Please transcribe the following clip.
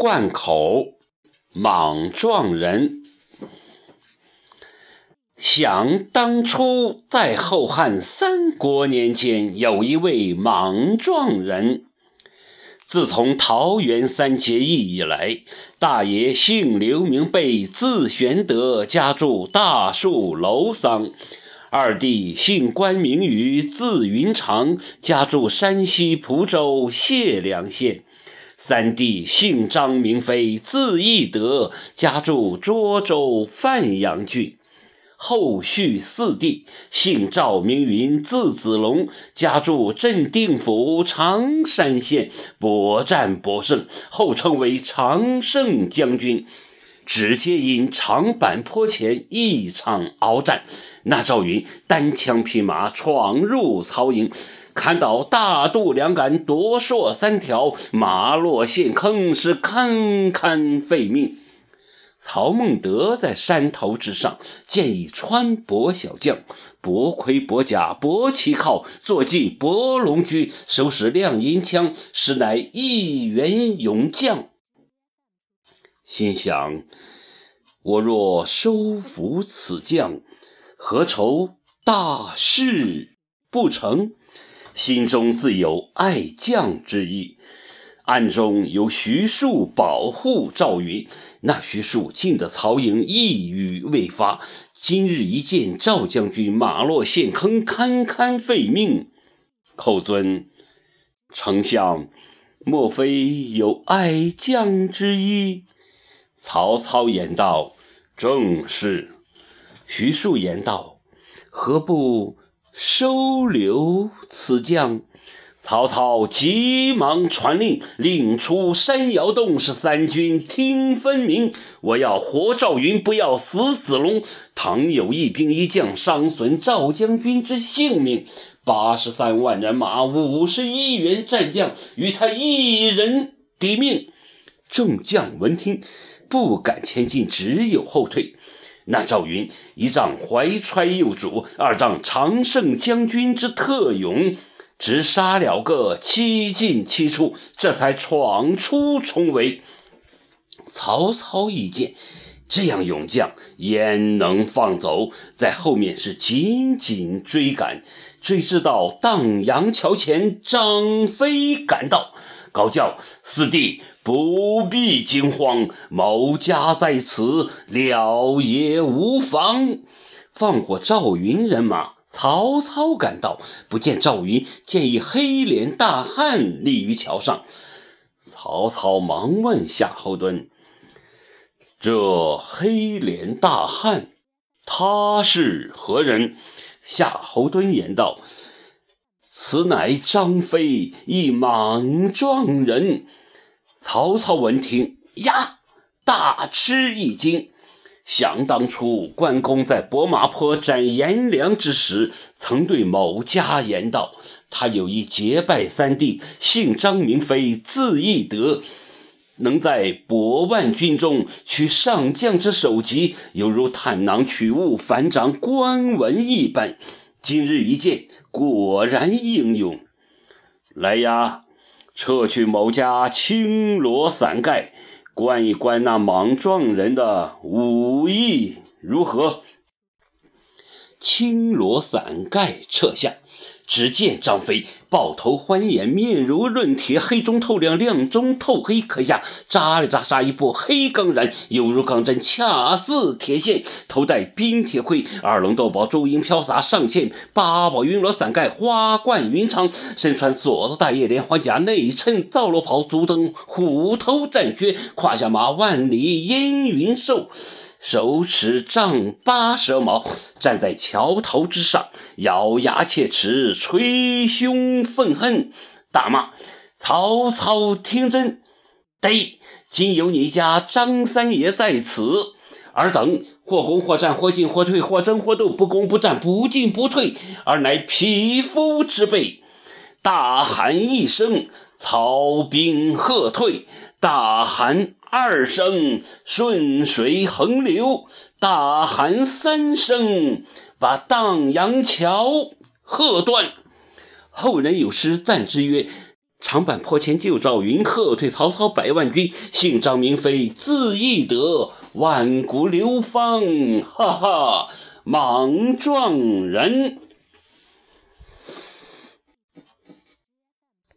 灌口，莽撞人。想当初，在后汉三国年间，有一位莽撞人。自从桃园三结义以来，大爷姓刘，名备，字玄德，家住大树楼桑；二弟姓关，名羽，字云长，家住山西蒲州解良县。三弟姓张，名飞，字翼德，家住涿州范阳郡。后续四弟姓赵，名云，字子龙，家住镇定府常山县，博战博胜，后称为常胜将军。直接因长坂坡前一场鏖战，那赵云单枪匹马闯入曹营。砍倒大渡两杆夺槊三条，马落陷坑，是堪堪废命。曹孟德在山头之上，建议川博小将，博盔博甲博旗靠，坐骑博龙驹，手使亮银枪，实乃一员勇将。心想：我若收服此将，何愁大事不成？心中自有爱将之意，暗中有徐庶保护赵云。那徐庶进得曹营，一语未发。今日一见赵将军马落陷坑，堪堪废命。寇尊，丞相莫非有爱将之意？曹操言道：“正是。”徐庶言道：“何不？”收留此将，曹操急忙传令，令出山摇动，是三军听分明。我要活赵云，不要死子龙。倘有一兵一将伤损赵将军之性命，八十三万人马，五十一员战将，与他一人抵命。众将闻听，不敢前进，只有后退。那赵云一仗怀揣幼主，二仗常胜将军之特勇，直杀了个七进七出，这才闯出重围。曹操一见这样勇将，焉能放走？在后面是紧紧追赶，追至到荡阳桥前，张飞赶到，高叫：“四弟！”不必惊慌，某家在此，了也无妨。放过赵云人马，曹操赶到，不见赵云，见一黑脸大汉立于桥上。曹操忙问夏侯惇：“这黑脸大汉，他是何人？”夏侯惇言道：“此乃张飞，一莽撞人。”曹操闻听呀，大吃一惊。想当初，关公在博马坡斩颜良之时，曾对某家言道：“他有一结拜三弟，姓张名飞，字翼德，能在博万军中取上将之首级，犹如探囊取物，反掌关文一般。今日一见，果然英勇。来呀！”撤去某家青罗伞盖，观一观那莽撞人的武艺如何？青罗伞盖撤下。只见张飞豹头环眼，面如润铁，黑中透亮，亮中透黑。可下扎里扎沙一部黑钢髯，犹如钢针，恰似铁线。头戴冰铁盔，二龙斗宝，珠缨飘洒，上嵌八宝云罗伞盖，花冠云长。身穿锁子大叶连环甲，内衬皂罗袍，足蹬虎头战靴，胯下马万里烟云兽。手持丈八蛇矛，站在桥头之上，咬牙切齿，捶胸愤恨，大骂：“曹操，听真！得，今有你家张三爷在此，尔等或攻或战，或进或退，或争或斗，不攻不战，不进不退，而乃匹夫之辈。大喊一声，曹兵喝退；大喊。”二声顺水横流，大喊三声，把荡阳桥喝断。后人有诗赞之曰：“长坂坡前救赵云，喝退曹操百万军。姓张名飞，字翼德，万古流芳，哈哈，莽撞人。